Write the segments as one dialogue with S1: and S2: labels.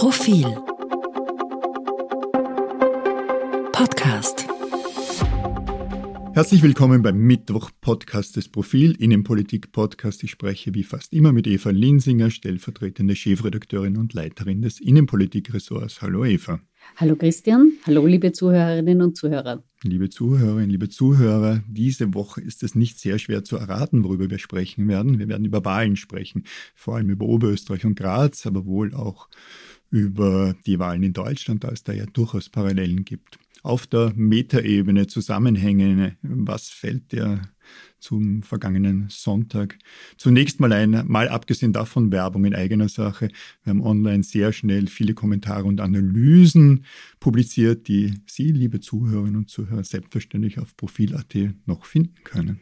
S1: Profil Podcast
S2: Herzlich willkommen beim Mittwoch-Podcast des Profil Innenpolitik-Podcast. Ich spreche wie fast immer mit Eva Linsinger, stellvertretende Chefredakteurin und Leiterin des Innenpolitik-Ressorts. Hallo Eva.
S3: Hallo Christian, hallo liebe Zuhörerinnen und Zuhörer.
S2: Liebe Zuhörerinnen, liebe Zuhörer, diese Woche ist es nicht sehr schwer zu erraten, worüber wir sprechen werden. Wir werden über Wahlen sprechen, vor allem über Oberösterreich und Graz, aber wohl auch über die Wahlen in Deutschland, da es da ja durchaus Parallelen gibt auf der Metaebene Zusammenhänge. Was fällt dir zum vergangenen Sonntag? Zunächst mal ein, mal abgesehen davon Werbung in eigener Sache. Wir haben online sehr schnell viele Kommentare und Analysen publiziert, die Sie, liebe Zuhörerinnen und Zuhörer, selbstverständlich auf Profil.at noch finden können.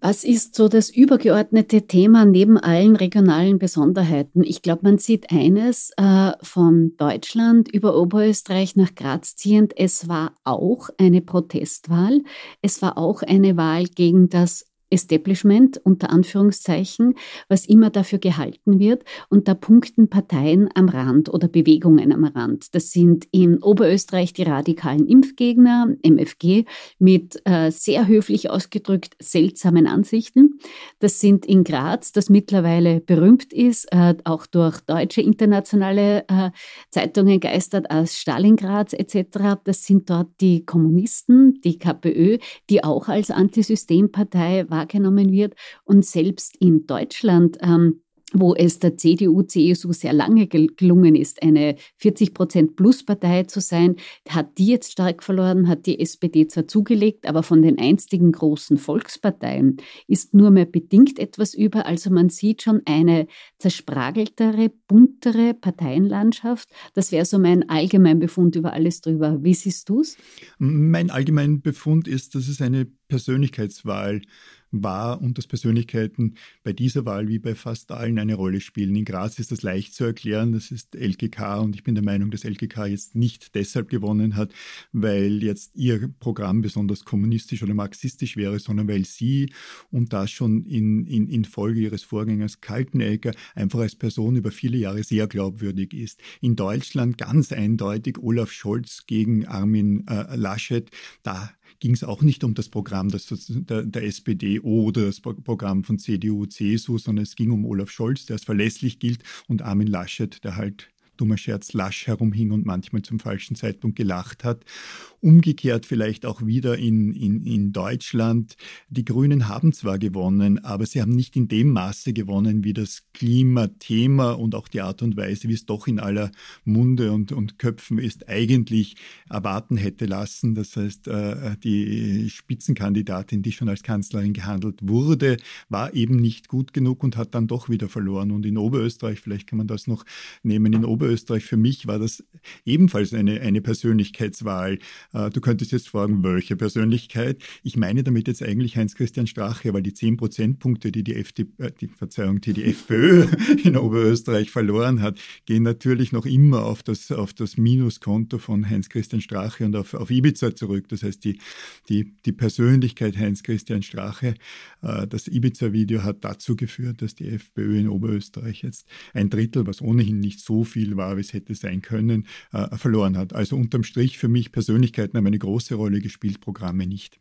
S3: Was ist so das übergeordnete Thema neben allen regionalen Besonderheiten? Ich glaube, man sieht eines äh, von Deutschland über Oberösterreich nach Graz ziehend. Es war auch eine Protestwahl. Es war auch eine Wahl gegen das Establishment unter Anführungszeichen, was immer dafür gehalten wird. Und da punkten Parteien am Rand oder Bewegungen am Rand. Das sind in Oberösterreich die radikalen Impfgegner, MFG, mit äh, sehr höflich ausgedrückt seltsamen Ansichten. Das sind in Graz, das mittlerweile berühmt ist, äh, auch durch deutsche internationale äh, Zeitungen geistert als Stalingrad etc. Das sind dort die Kommunisten, die KPÖ, die auch als Antisystempartei wahrgenommen wird. Und selbst in Deutschland ähm, wo es der CDU, CSU sehr lange gelungen ist, eine 40 Prozent Plus-Partei zu sein, hat die jetzt stark verloren, hat die SPD zwar zugelegt, aber von den einstigen großen Volksparteien ist nur mehr bedingt etwas über. Also man sieht schon eine zersprageltere, buntere Parteienlandschaft. Das wäre so mein Allgemeinbefund über alles drüber. Wie siehst du es?
S2: Mein Allgemeinbefund ist, dass es eine Persönlichkeitswahl war und dass Persönlichkeiten bei dieser Wahl wie bei fast allen eine Rolle spielen. In Graz ist das leicht zu erklären, das ist LGK und ich bin der Meinung, dass LGK jetzt nicht deshalb gewonnen hat, weil jetzt ihr Programm besonders kommunistisch oder marxistisch wäre, sondern weil sie und das schon in, in, in Folge ihres Vorgängers Kaltenegger einfach als Person über viele Jahre sehr glaubwürdig ist. In Deutschland ganz eindeutig Olaf Scholz gegen Armin äh, Laschet, da ging es auch nicht um das Programm des, der, der, SPD oder das Programm von CDU, CSU, sondern es ging um Olaf Scholz, der als verlässlich gilt, und Armin Laschet, der halt dummer Scherz lasch herumhing und manchmal zum falschen Zeitpunkt gelacht hat. Umgekehrt vielleicht auch wieder in, in, in Deutschland. Die Grünen haben zwar gewonnen, aber sie haben nicht in dem Maße gewonnen, wie das Klimathema und auch die Art und Weise, wie es doch in aller Munde und, und Köpfen ist, eigentlich erwarten hätte lassen. Das heißt, äh, die Spitzenkandidatin, die schon als Kanzlerin gehandelt wurde, war eben nicht gut genug und hat dann doch wieder verloren. Und in Oberösterreich, vielleicht kann man das noch nehmen, in Oberösterreich Oberösterreich, für mich war das ebenfalls eine, eine Persönlichkeitswahl. Äh, du könntest jetzt fragen, welche Persönlichkeit? Ich meine damit jetzt eigentlich Heinz-Christian Strache, weil die 10 Prozentpunkte, die die, FDP, äh, die, Verzeihung, die die FPÖ in Oberösterreich verloren hat, gehen natürlich noch immer auf das, auf das Minuskonto von Heinz-Christian Strache und auf, auf Ibiza zurück. Das heißt, die, die, die Persönlichkeit Heinz-Christian Strache, äh, das Ibiza-Video hat dazu geführt, dass die FPÖ in Oberösterreich jetzt ein Drittel, was ohnehin nicht so viel war, wie es hätte sein können, äh, verloren hat. Also unterm Strich für mich Persönlichkeiten haben eine große Rolle gespielt, Programme nicht.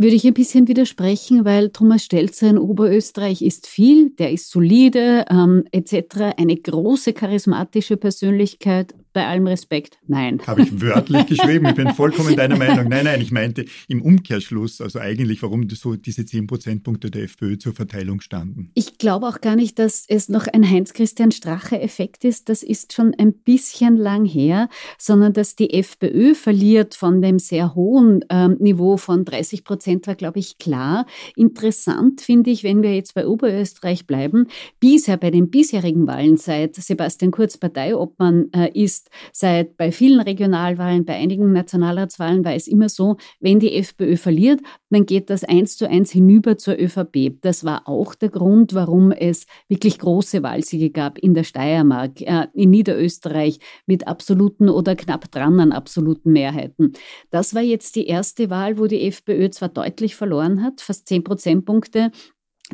S3: Würde ich ein bisschen widersprechen, weil Thomas Stelzer in Oberösterreich ist viel, der ist solide ähm, etc., eine große charismatische Persönlichkeit, bei allem Respekt, nein.
S2: Habe ich wörtlich geschrieben, ich bin vollkommen deiner Meinung. Nein, nein, ich meinte im Umkehrschluss, also eigentlich, warum so diese 10 Prozentpunkte der FPÖ zur Verteilung standen.
S3: Ich glaube auch gar nicht, dass es noch ein Heinz-Christian Strache-Effekt ist. Das ist schon ein bisschen lang her, sondern dass die FPÖ verliert von dem sehr hohen ähm, Niveau von 30 Prozent, war, glaube ich, klar. Interessant finde ich, wenn wir jetzt bei Oberösterreich bleiben, bisher bei den bisherigen Wahlen seit Sebastian Kurz Parteiobmann äh, ist, seit bei vielen Regionalwahlen, bei einigen Nationalratswahlen war es immer so, wenn die FPÖ verliert, dann geht das eins zu eins hinüber zur ÖVP. Das war auch der Grund, warum es wirklich große Wahlsiege gab in der Steiermark, äh, in Niederösterreich mit absoluten oder knapp dran an absoluten Mehrheiten. Das war jetzt die erste Wahl, wo die FPÖ zwar deutlich verloren hat, fast zehn Prozentpunkte,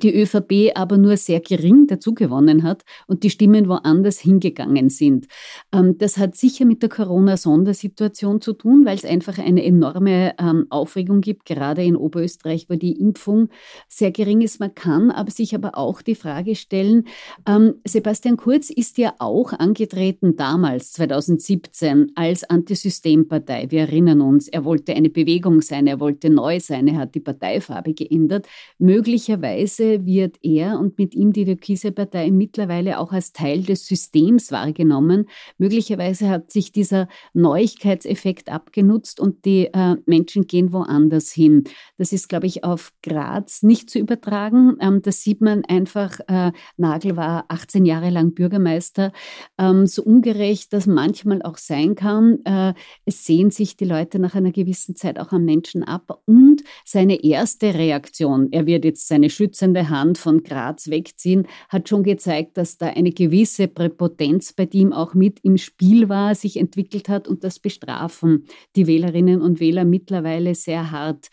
S3: die ÖVP aber nur sehr gering dazugewonnen hat und die Stimmen woanders hingegangen sind. Ähm, das hat sicher mit der Corona-Sondersituation zu tun, weil es einfach eine enorme ähm, Aufregung gibt, gerade in Oberösterreich, wo die Impfung sehr gering ist. Man kann aber sich aber auch die Frage stellen, ähm, Sebastian Kurz ist ja auch angetreten damals, 2017, als Antisystempartei. Wir erinnern uns, er wollte eine Bewegung sein, er wollte neu sein, er hat die Parteifarbe geändert. Möglicherweise Weise wird er und mit ihm die Türkise Partei mittlerweile auch als Teil des Systems wahrgenommen. Möglicherweise hat sich dieser Neuigkeitseffekt abgenutzt und die äh, Menschen gehen woanders hin. Das ist, glaube ich, auf Graz nicht zu übertragen. Ähm, das sieht man einfach. Äh, Nagel war 18 Jahre lang Bürgermeister. Ähm, so ungerecht das manchmal auch sein kann, äh, es sehen sich die Leute nach einer gewissen Zeit auch am Menschen ab. Und seine erste Reaktion, er wird jetzt seine schützende schützende Hand von Graz wegziehen, hat schon gezeigt, dass da eine gewisse Präpotenz bei ihm auch mit im Spiel war, sich entwickelt hat und das bestrafen die Wählerinnen und Wähler mittlerweile sehr hart.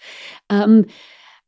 S3: Ähm,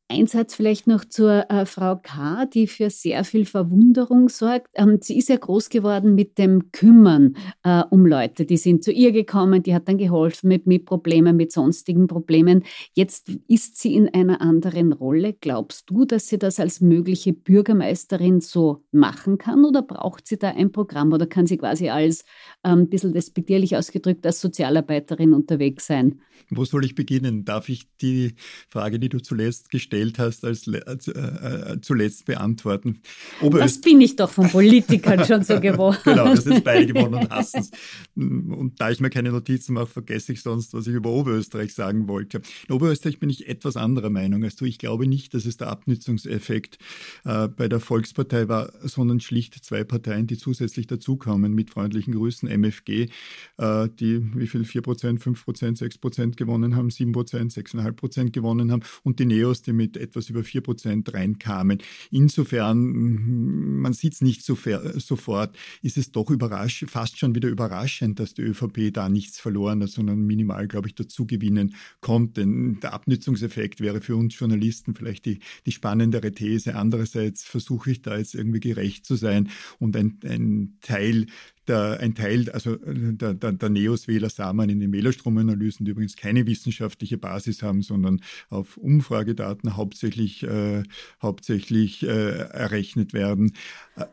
S3: ein Satz vielleicht noch zur äh, Frau K., die für sehr viel Verwunderung sorgt. Ähm, sie ist ja groß geworden mit dem Kümmern äh, um Leute. Die sind zu ihr gekommen, die hat dann geholfen mit, mit Problemen, mit sonstigen Problemen. Jetzt ist sie in einer anderen Rolle. Glaubst du, dass sie das als mögliche Bürgermeisterin so machen kann oder braucht sie da ein Programm oder kann sie quasi als, ein ähm, bisschen despektierlich ausgedrückt, als Sozialarbeiterin unterwegs sein?
S2: Wo soll ich beginnen? Darf ich die Frage, die du zuletzt gestellt gestellt hast, als äh, äh, zuletzt beantworten.
S3: Oberöst das bin ich doch von Politikern schon so geworden.
S2: genau, das ist beide geworden und hassen es. Und da ich mir keine Notizen mache, vergesse ich sonst, was ich über Oberösterreich sagen wollte. In Oberösterreich bin ich etwas anderer Meinung als du. Ich glaube nicht, dass es der Abnützungseffekt äh, bei der Volkspartei war, sondern schlicht zwei Parteien, die zusätzlich dazukommen mit freundlichen Grüßen. MFG, äh, die wie viel 4 Prozent, 5 Prozent, 6 Prozent gewonnen haben, 7 Prozent, 6,5 Prozent gewonnen haben und die Neos, die mit etwas über 4 Prozent reinkamen. Insofern, mm, man sieht es nicht so sofort, ist es doch überraschend, fast schon wieder überraschend, dass die ÖVP da nichts verloren hat, sondern minimal, glaube ich, dazu gewinnen konnte. Der Abnützungseffekt wäre für uns Journalisten vielleicht die, die spannendere These. Andererseits versuche ich da jetzt irgendwie gerecht zu sein und ein, ein Teil der, ein Teil, also der, der, der Neos-Wähler sah man in den Wählerstromanalysen, die übrigens keine wissenschaftliche Basis haben, sondern auf Umfragedaten hauptsächlich, äh, hauptsächlich äh, errechnet werden. Äh,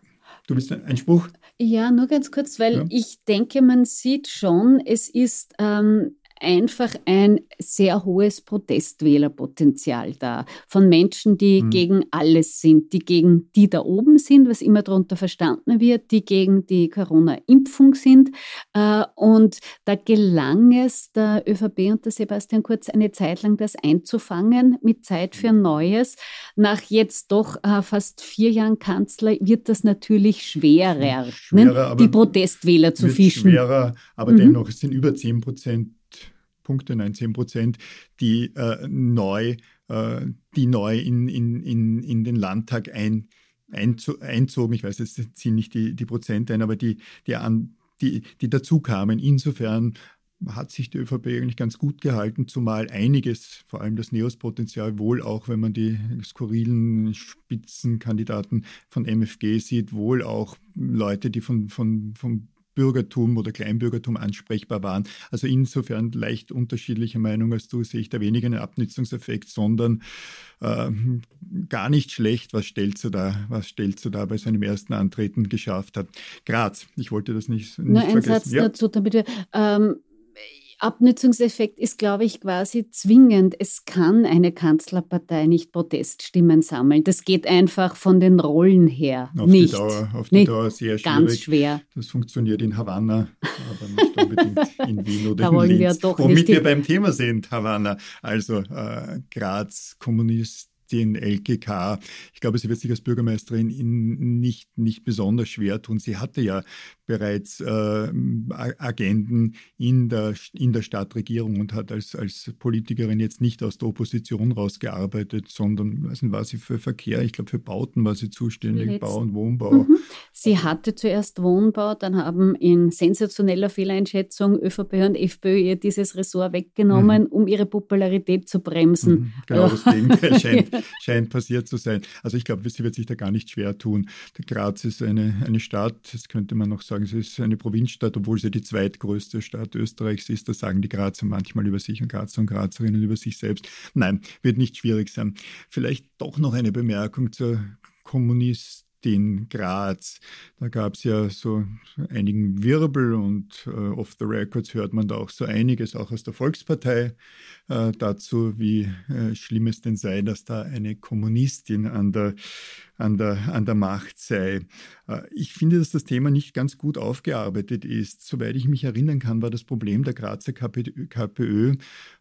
S2: du willst einen Spruch?
S3: Ja, nur ganz kurz, weil ja. ich denke, man sieht schon, es ist ähm, einfach ein sehr hohes Protestwählerpotenzial da. Von Menschen, die mhm. gegen alles sind, die gegen die da oben sind, was immer darunter verstanden wird, die gegen die Corona-Impfung sind. Äh, und da gelang es der ÖVP und der Sebastian Kurz eine Zeit lang, das einzufangen mit Zeit für mhm. Neues. Nach jetzt doch äh, fast vier Jahren Kanzler wird das natürlich schwerer, schwerer ne? die Protestwähler zu fischen.
S2: Schwerer, aber mhm. dennoch, es sind über 10 Prozent Nein, 10 Prozent, die äh, neu, äh, die neu in, in, in, in den Landtag ein, einzogen. Ich weiß, es ziehen nicht die, die Prozente ein, aber die, die, an, die, die dazu kamen. Insofern hat sich die ÖVP eigentlich ganz gut gehalten, zumal einiges, vor allem das Neos-Potenzial, wohl auch, wenn man die skurrilen Spitzenkandidaten von MFG sieht, wohl auch Leute, die von, von, vom Bürgertum oder Kleinbürgertum ansprechbar waren. Also insofern leicht unterschiedliche Meinung als du, sehe ich da weniger einen Abnutzungseffekt, sondern äh, gar nicht schlecht, was Stelzer da, was Stelzer da bei seinem ersten Antreten geschafft hat. Graz, ich wollte das nicht, nicht
S3: Nur ein Satz ja. dazu, damit wir, ähm, Abnützungseffekt ist, glaube ich, quasi zwingend. Es kann eine Kanzlerpartei nicht Proteststimmen sammeln. Das geht einfach von den Rollen her
S2: auf
S3: nicht.
S2: Die Dauer, auf die nicht. Dauer sehr schwierig.
S3: Ganz schwer.
S2: Das funktioniert in Havanna, aber nicht unbedingt in Wien oder da in Linz. Wir doch Womit wir beim Thema sind, Havanna. Also äh, Graz, Kommunist, den LKK. Ich glaube, sie wird sich als Bürgermeisterin nicht, nicht besonders schwer tun. Sie hatte ja bereits äh, Agenden in der, in der Stadtregierung und hat als, als Politikerin jetzt nicht aus der Opposition rausgearbeitet, sondern nicht, war sie für Verkehr, ich glaube für Bauten war sie zuständig, Bau und Wohnbau. Mhm.
S3: Sie hatte zuerst Wohnbau, dann haben in sensationeller Fehleinschätzung ÖVP und FPÖ ihr dieses Ressort weggenommen, mhm. um ihre Popularität zu bremsen. Mhm.
S2: Genau, das Gegenteil scheint, scheint passiert zu sein. Also ich glaube, sie wird sich da gar nicht schwer tun. Graz ist eine, eine Stadt, das könnte man noch sagen, sie ist eine Provinzstadt, obwohl sie die zweitgrößte Stadt Österreichs ist. Da sagen die Grazer manchmal über sich und Grazer und Grazerinnen über sich selbst. Nein, wird nicht schwierig sein. Vielleicht doch noch eine Bemerkung zur Kommunist in Graz. Da gab es ja so einigen Wirbel und äh, off the records hört man da auch so einiges, auch aus der Volkspartei, äh, dazu, wie äh, schlimm es denn sei, dass da eine Kommunistin an der an der, an der Macht sei. Äh, ich finde, dass das Thema nicht ganz gut aufgearbeitet ist. Soweit ich mich erinnern kann, war das Problem der Grazer KPÖ,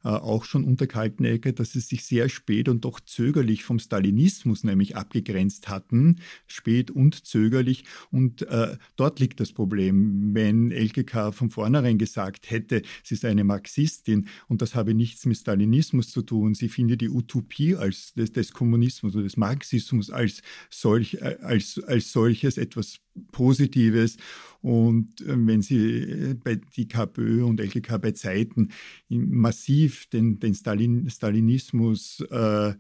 S2: äh, auch schon unter Kaltenegger, dass sie sich sehr spät und doch zögerlich vom Stalinismus nämlich abgegrenzt hatten, spät und zögerlich. Und äh, dort liegt das Problem. Wenn LKK von vornherein gesagt hätte, sie sei eine Marxistin und das habe nichts mit Stalinismus zu tun, sie findet die Utopie als des, des Kommunismus oder des Marxismus als solch, äh, als, als solches etwas Positives. Und äh, wenn Sie äh, bei die KPÖ und LKK bei Zeiten massiv den, den Stalin, Stalinismus äh,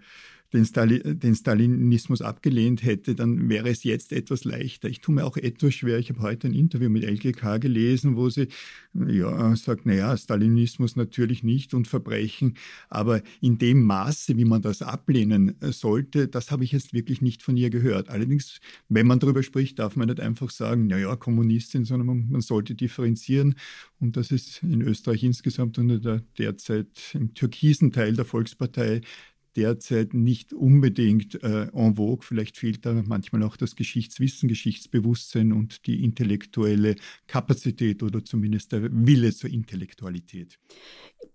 S2: den, Stali den Stalinismus abgelehnt hätte, dann wäre es jetzt etwas leichter. Ich tue mir auch etwas schwer. Ich habe heute ein Interview mit LGK gelesen, wo sie ja, sagt, naja, Stalinismus natürlich nicht und Verbrechen, aber in dem Maße, wie man das ablehnen sollte, das habe ich jetzt wirklich nicht von ihr gehört. Allerdings, wenn man darüber spricht, darf man nicht einfach sagen, naja, Kommunistin, sondern man, man sollte differenzieren und das ist in Österreich insgesamt der derzeit im türkisen Teil der Volkspartei derzeit nicht unbedingt äh, en vogue. Vielleicht fehlt da manchmal auch das Geschichtswissen, Geschichtsbewusstsein und die intellektuelle Kapazität oder zumindest der Wille zur Intellektualität.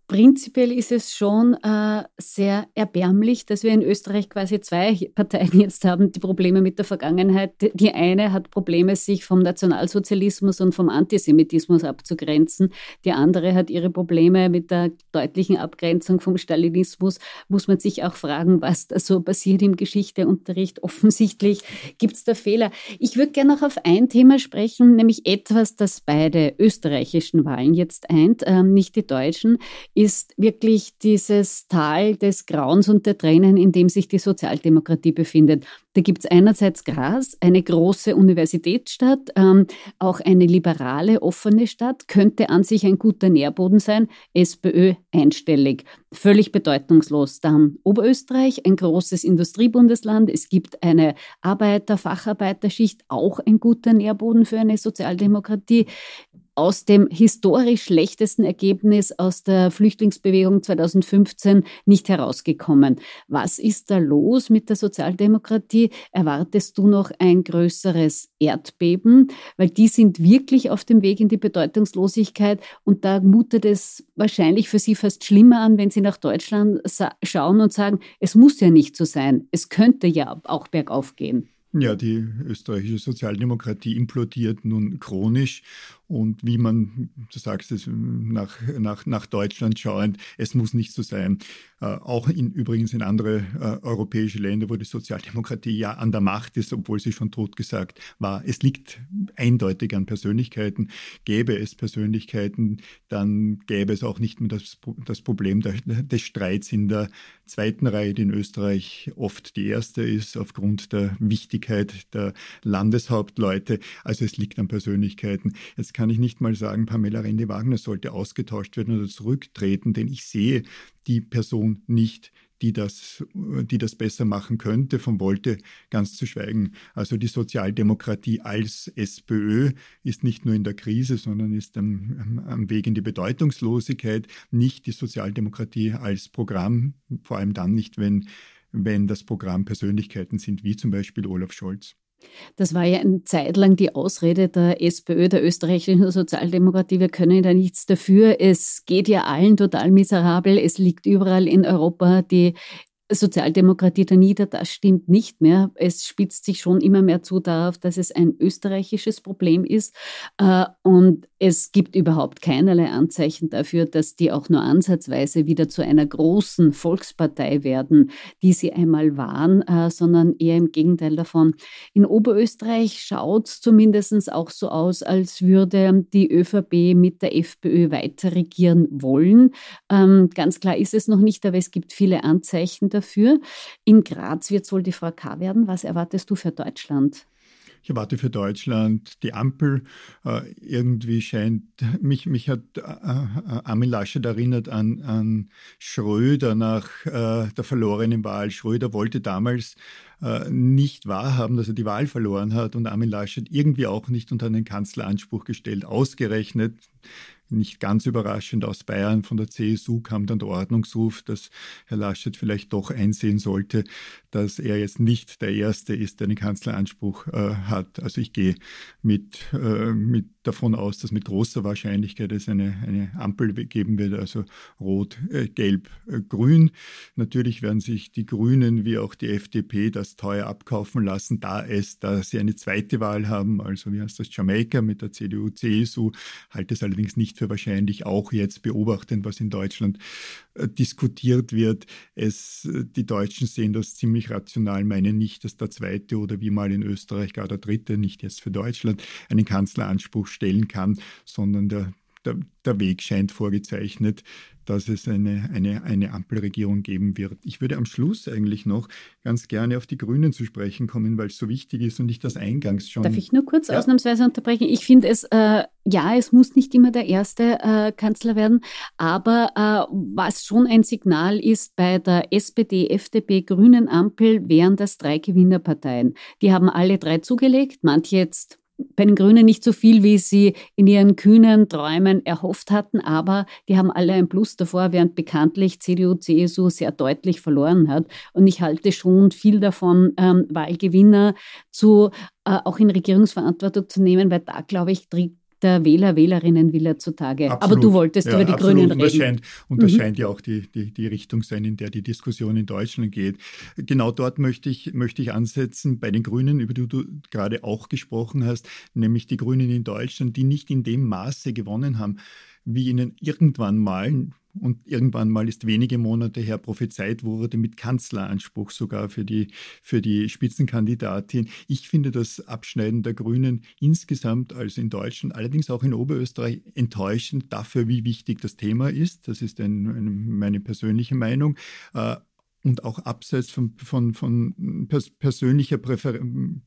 S3: Prinzipiell ist es schon äh, sehr erbärmlich, dass wir in Österreich quasi zwei Parteien jetzt haben, die Probleme mit der Vergangenheit. Die eine hat Probleme, sich vom Nationalsozialismus und vom Antisemitismus abzugrenzen. Die andere hat ihre Probleme mit der deutlichen Abgrenzung vom Stalinismus. Muss man sich auch fragen, was da so passiert im Geschichteunterricht. Offensichtlich gibt es da Fehler. Ich würde gerne noch auf ein Thema sprechen, nämlich etwas, das beide österreichischen Wahlen jetzt eint, äh, nicht die deutschen ist wirklich dieses Tal des Grauens und der Tränen, in dem sich die Sozialdemokratie befindet. Da gibt es einerseits Graz, eine große Universitätsstadt, ähm, auch eine liberale, offene Stadt, könnte an sich ein guter Nährboden sein, SPÖ einstellig, völlig bedeutungslos. Dann Oberösterreich, ein großes Industriebundesland, es gibt eine Arbeiter-, Facharbeiterschicht, auch ein guter Nährboden für eine Sozialdemokratie aus dem historisch schlechtesten Ergebnis aus der Flüchtlingsbewegung 2015 nicht herausgekommen. Was ist da los mit der Sozialdemokratie? Erwartest du noch ein größeres Erdbeben? Weil die sind wirklich auf dem Weg in die Bedeutungslosigkeit und da mutet es wahrscheinlich für sie fast schlimmer an, wenn sie nach Deutschland schauen und sagen, es muss ja nicht so sein. Es könnte ja auch bergauf gehen.
S2: Ja, die österreichische Sozialdemokratie implodiert nun chronisch und wie man, du sagst es, nach, nach, nach Deutschland schauend, es muss nicht so sein. Äh, auch in, übrigens in andere äh, europäische Länder, wo die Sozialdemokratie ja an der Macht ist, obwohl sie schon totgesagt war. Es liegt eindeutig an Persönlichkeiten. Gäbe es Persönlichkeiten, dann gäbe es auch nicht mehr das, das Problem der, des Streits in der zweiten Reihe, die in Österreich oft die erste ist, aufgrund der Wichtigkeit der Landeshauptleute. Also es liegt an Persönlichkeiten. Jetzt kann ich nicht mal sagen, Pamela Rende-Wagner sollte ausgetauscht werden oder zurücktreten, denn ich sehe die Person nicht, die das, die das besser machen könnte, von Wolte ganz zu schweigen. Also die Sozialdemokratie als SPÖ ist nicht nur in der Krise, sondern ist am, am Weg in die Bedeutungslosigkeit. Nicht die Sozialdemokratie als Programm, vor allem dann nicht, wenn, wenn das Programm Persönlichkeiten sind, wie zum Beispiel Olaf Scholz.
S3: Das war ja eine Zeit lang die Ausrede der SPÖ, der österreichischen Sozialdemokratie. Wir können da nichts dafür. Es geht ja allen total miserabel. Es liegt überall in Europa die Sozialdemokratie da nieder. Das stimmt nicht mehr. Es spitzt sich schon immer mehr zu darauf, dass es ein österreichisches Problem ist. Äh, und Es gibt überhaupt keinerlei Anzeichen dafür, dass die auch nur ansatzweise wieder zu einer großen Volkspartei werden, die sie einmal waren, äh, sondern eher im Gegenteil davon. In Oberösterreich schaut es zumindest auch so aus, als würde die ÖVP mit der FPÖ weiter regieren wollen. Ähm, ganz klar ist es noch nicht, aber es gibt viele Anzeichen dafür. In Graz wird es wohl die Frau K. werden. Was erwartest du für Deutschland?
S2: Ich erwarte für Deutschland die Ampel. Äh, irgendwie scheint, mich, mich hat äh, äh, Armin Laschet erinnert an, an Schröder nach äh, der verlorenen Wahl. Schröder wollte damals äh, nicht wahrhaben, dass er die Wahl verloren hat und Armin Laschet irgendwie auch nicht unter einen Kanzleranspruch gestellt. Ausgerechnet nicht ganz überraschend aus Bayern von der CSU kam dann der Ordnungsruf, dass Herr Laschet vielleicht doch einsehen sollte, dass er jetzt nicht der Erste ist, der einen Kanzleranspruch äh, hat. Also ich gehe mit, äh, mit davon aus, dass mit großer Wahrscheinlichkeit es eine, eine Ampel geben wird, also rot, äh, gelb, äh, grün. Natürlich werden sich die Grünen wie auch die FDP das teuer abkaufen lassen, da es, da sie eine zweite Wahl haben, also wie heißt das, Jamaika mit der CDU, CSU, halte es allerdings nicht für wahrscheinlich, auch jetzt beobachtend, was in Deutschland äh, diskutiert wird. Es, äh, die Deutschen sehen das ziemlich rational, meinen nicht, dass der zweite oder wie mal in Österreich gar der dritte, nicht jetzt für Deutschland, einen Kanzleranspruch stellen kann, sondern der, der, der Weg scheint vorgezeichnet, dass es eine, eine, eine Ampelregierung geben wird. Ich würde am Schluss eigentlich noch ganz gerne auf die Grünen zu sprechen kommen, weil es so wichtig ist und ich das eingangs schon.
S3: Darf ich nur kurz ja. ausnahmsweise unterbrechen? Ich finde es, äh, ja, es muss nicht immer der erste äh, Kanzler werden, aber äh, was schon ein Signal ist bei der SPD, FDP, Grünen Ampel, wären das drei Gewinnerparteien. Die haben alle drei zugelegt, manche jetzt bei den Grünen nicht so viel, wie sie in ihren kühnen Träumen erhofft hatten, aber die haben alle ein Plus davor, während bekanntlich CDU, CSU sehr deutlich verloren hat. Und ich halte schon viel davon, ähm, Wahlgewinner zu, äh, auch in Regierungsverantwortung zu nehmen, weil da, glaube ich, der Wähler, Wählerinnen will er zutage. Absolut. Aber du wolltest ja, über die absolut. Grünen reden.
S2: Und das scheint, und das mhm. scheint ja auch die, die, die Richtung sein, in der die Diskussion in Deutschland geht. Genau dort möchte ich, möchte ich ansetzen, bei den Grünen, über die du gerade auch gesprochen hast, nämlich die Grünen in Deutschland, die nicht in dem Maße gewonnen haben, wie ihnen irgendwann mal und irgendwann mal ist wenige Monate her prophezeit wurde mit Kanzleranspruch sogar für die, für die Spitzenkandidatin. Ich finde das Abschneiden der Grünen insgesamt, also in Deutschland, allerdings auch in Oberösterreich, enttäuschend dafür, wie wichtig das Thema ist. Das ist ein, ein, meine persönliche Meinung. Äh, und auch abseits von, von, von persönlicher, Präfer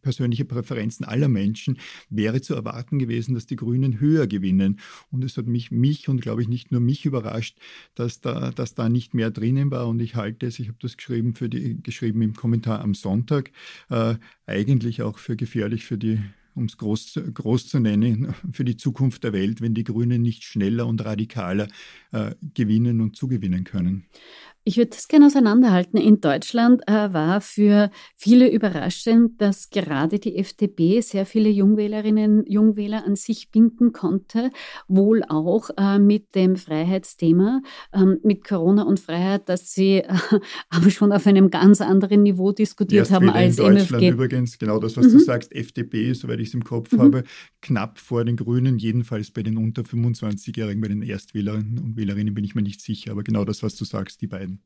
S2: persönlicher Präferenzen aller Menschen wäre zu erwarten gewesen, dass die Grünen höher gewinnen. Und es hat mich, mich und glaube ich nicht nur mich überrascht, dass da, dass da nicht mehr drinnen war. Und ich halte es, ich habe das geschrieben, für die, geschrieben im Kommentar am Sonntag, äh, eigentlich auch für gefährlich für die um es groß, groß zu nennen, für die Zukunft der Welt, wenn die Grünen nicht schneller und radikaler äh, gewinnen und zugewinnen können.
S3: Ich würde das gerne auseinanderhalten. In Deutschland äh, war für viele überraschend, dass gerade die FDP sehr viele Jungwählerinnen, Jungwähler an sich binden konnte, wohl auch äh, mit dem Freiheitsthema, ähm, mit Corona und Freiheit, dass sie äh, aber schon auf einem ganz anderen Niveau diskutiert Erst haben als
S2: in Deutschland MFG. übrigens, genau das, was mhm. du sagst, FDP, soweit ich es im Kopf mhm. habe, knapp vor den Grünen, jedenfalls bei den unter 25-Jährigen, bei den Erstwählerinnen und Wählerinnen bin ich mir nicht sicher, aber genau das, was du sagst, die beiden.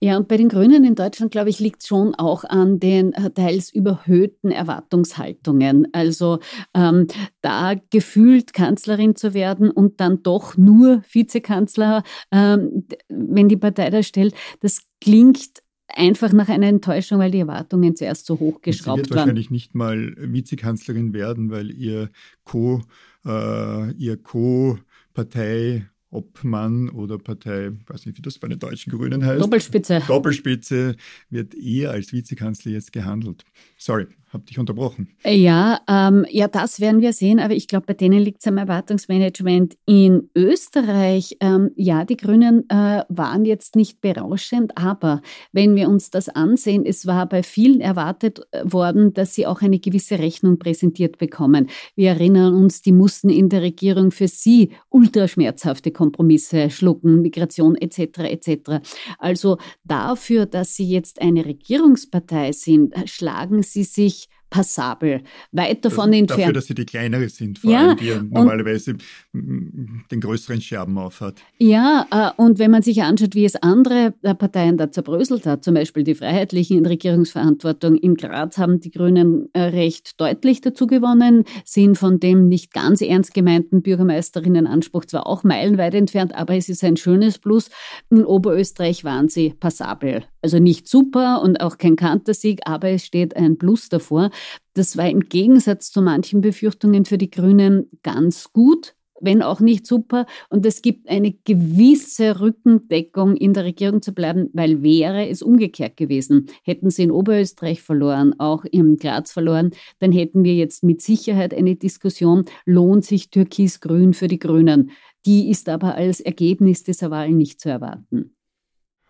S3: Ja, und bei den Grünen in Deutschland, glaube ich, liegt es schon auch an den äh, teils überhöhten Erwartungshaltungen. Also ähm, da gefühlt Kanzlerin zu werden und dann doch nur Vizekanzler, ähm, wenn die Partei das stellt, das klingt einfach nach einer Enttäuschung, weil die Erwartungen zuerst so hoch geschraubt waren. Sie wird
S2: wahrscheinlich nicht mal Vizekanzlerin werden, weil ihr Co, äh, ihr Co-Partei Obmann oder Partei, weiß nicht, wie das bei den deutschen Grünen heißt.
S3: Doppelspitze.
S2: Doppelspitze wird eher als Vizekanzler jetzt gehandelt. Sorry, habe dich unterbrochen.
S3: Ja, ähm, ja, das werden wir sehen, aber ich glaube, bei denen liegt es am Erwartungsmanagement. In Österreich, ähm, ja, die Grünen äh, waren jetzt nicht berauschend, aber wenn wir uns das ansehen, es war bei vielen erwartet äh, worden, dass sie auch eine gewisse Rechnung präsentiert bekommen. Wir erinnern uns, die mussten in der Regierung für sie ultraschmerzhafte Kompromisse schlucken, Migration etc. etc. Also dafür, dass sie jetzt eine Regierungspartei sind, schlagen sie sich ich passabel, weit davon entfernt.
S2: Dafür, dass sie die kleinere sind, vor ja, allem, die ja normalerweise den größeren Scherben aufhat.
S3: Ja, äh, und wenn man sich anschaut, wie es andere äh, Parteien da zerbröselt hat, zum Beispiel die Freiheitlichen in Regierungsverantwortung in Graz haben die Grünen äh, recht deutlich dazu gewonnen, sind von dem nicht ganz ernst gemeinten Bürgermeisterinnenanspruch zwar auch meilenweit entfernt, aber es ist ein schönes Plus. In Oberösterreich waren sie passabel. Also nicht super und auch kein Kantersieg, aber es steht ein Plus davor. Das war im Gegensatz zu manchen Befürchtungen für die Grünen ganz gut, wenn auch nicht super. Und es gibt eine gewisse Rückendeckung, in der Regierung zu bleiben, weil wäre es umgekehrt gewesen. Hätten sie in Oberösterreich verloren, auch im Graz verloren, dann hätten wir jetzt mit Sicherheit eine Diskussion, lohnt sich Türkis-Grün für die Grünen. Die ist aber als Ergebnis dieser Wahl nicht zu erwarten.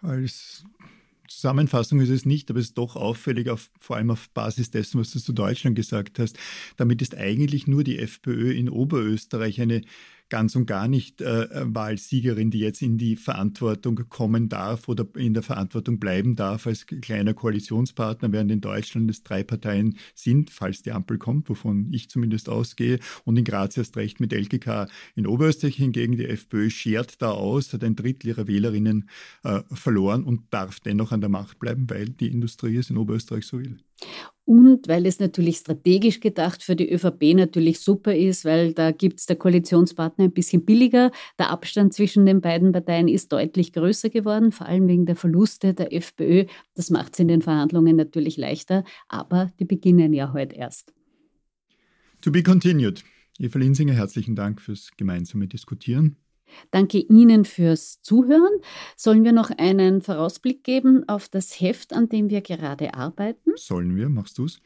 S2: Als Zusammenfassung ist es nicht, aber es ist doch auffällig, auf, vor allem auf Basis dessen, was du zu Deutschland gesagt hast. Damit ist eigentlich nur die FPÖ in Oberösterreich eine ganz und gar nicht äh, Wahlsiegerin, die jetzt in die Verantwortung kommen darf oder in der Verantwortung bleiben darf als kleiner Koalitionspartner, während in Deutschland es drei Parteien sind, falls die Ampel kommt, wovon ich zumindest ausgehe, und in Graz erst recht mit LKK. In Oberösterreich hingegen die FPÖ schert da aus, hat ein Drittel ihrer Wählerinnen äh, verloren und darf dennoch an der Macht bleiben, weil die Industrie es in Oberösterreich so will.
S3: Und weil es natürlich strategisch gedacht für die ÖVP natürlich super ist, weil da gibt es der Koalitionspartner ein bisschen billiger. Der Abstand zwischen den beiden Parteien ist deutlich größer geworden, vor allem wegen der Verluste der FPÖ. Das macht es in den Verhandlungen natürlich leichter, aber die beginnen ja heute erst.
S2: To be continued. Eva Linsinger, herzlichen Dank fürs gemeinsame Diskutieren.
S3: Danke Ihnen fürs Zuhören. Sollen wir noch einen Vorausblick geben auf das Heft, an dem wir gerade arbeiten?
S2: Sollen wir? Machst du es?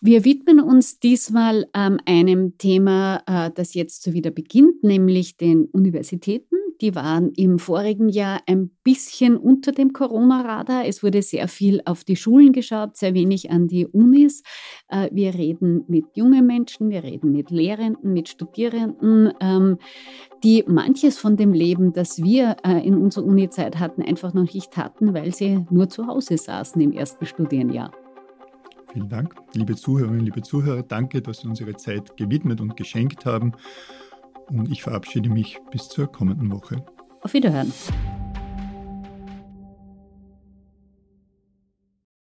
S3: Wir widmen uns diesmal ähm, einem Thema, äh, das jetzt so wieder beginnt, nämlich den Universitäten. Die waren im vorigen Jahr ein bisschen unter dem Corona-Radar. Es wurde sehr viel auf die Schulen geschaut, sehr wenig an die Unis. Äh, wir reden mit jungen Menschen, wir reden mit Lehrenden, mit Studierenden, ähm, die manches von dem Leben, das wir äh, in unserer Uni-Zeit hatten, einfach noch nicht hatten, weil sie nur zu Hause saßen im ersten Studienjahr.
S2: Vielen Dank, liebe Zuhörerinnen, liebe Zuhörer. Danke, dass Sie uns Ihre Zeit gewidmet und geschenkt haben. Und ich verabschiede mich bis zur kommenden Woche.
S3: Auf Wiederhören.